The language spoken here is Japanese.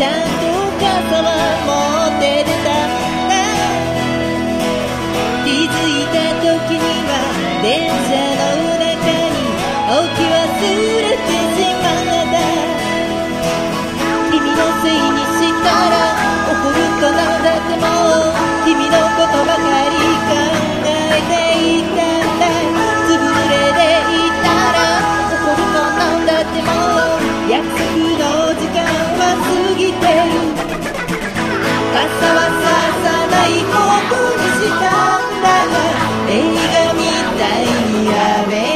ちゃんと傘は持って出た。んだ気づいた時には電車の中に置き忘れ映画みたいに雨に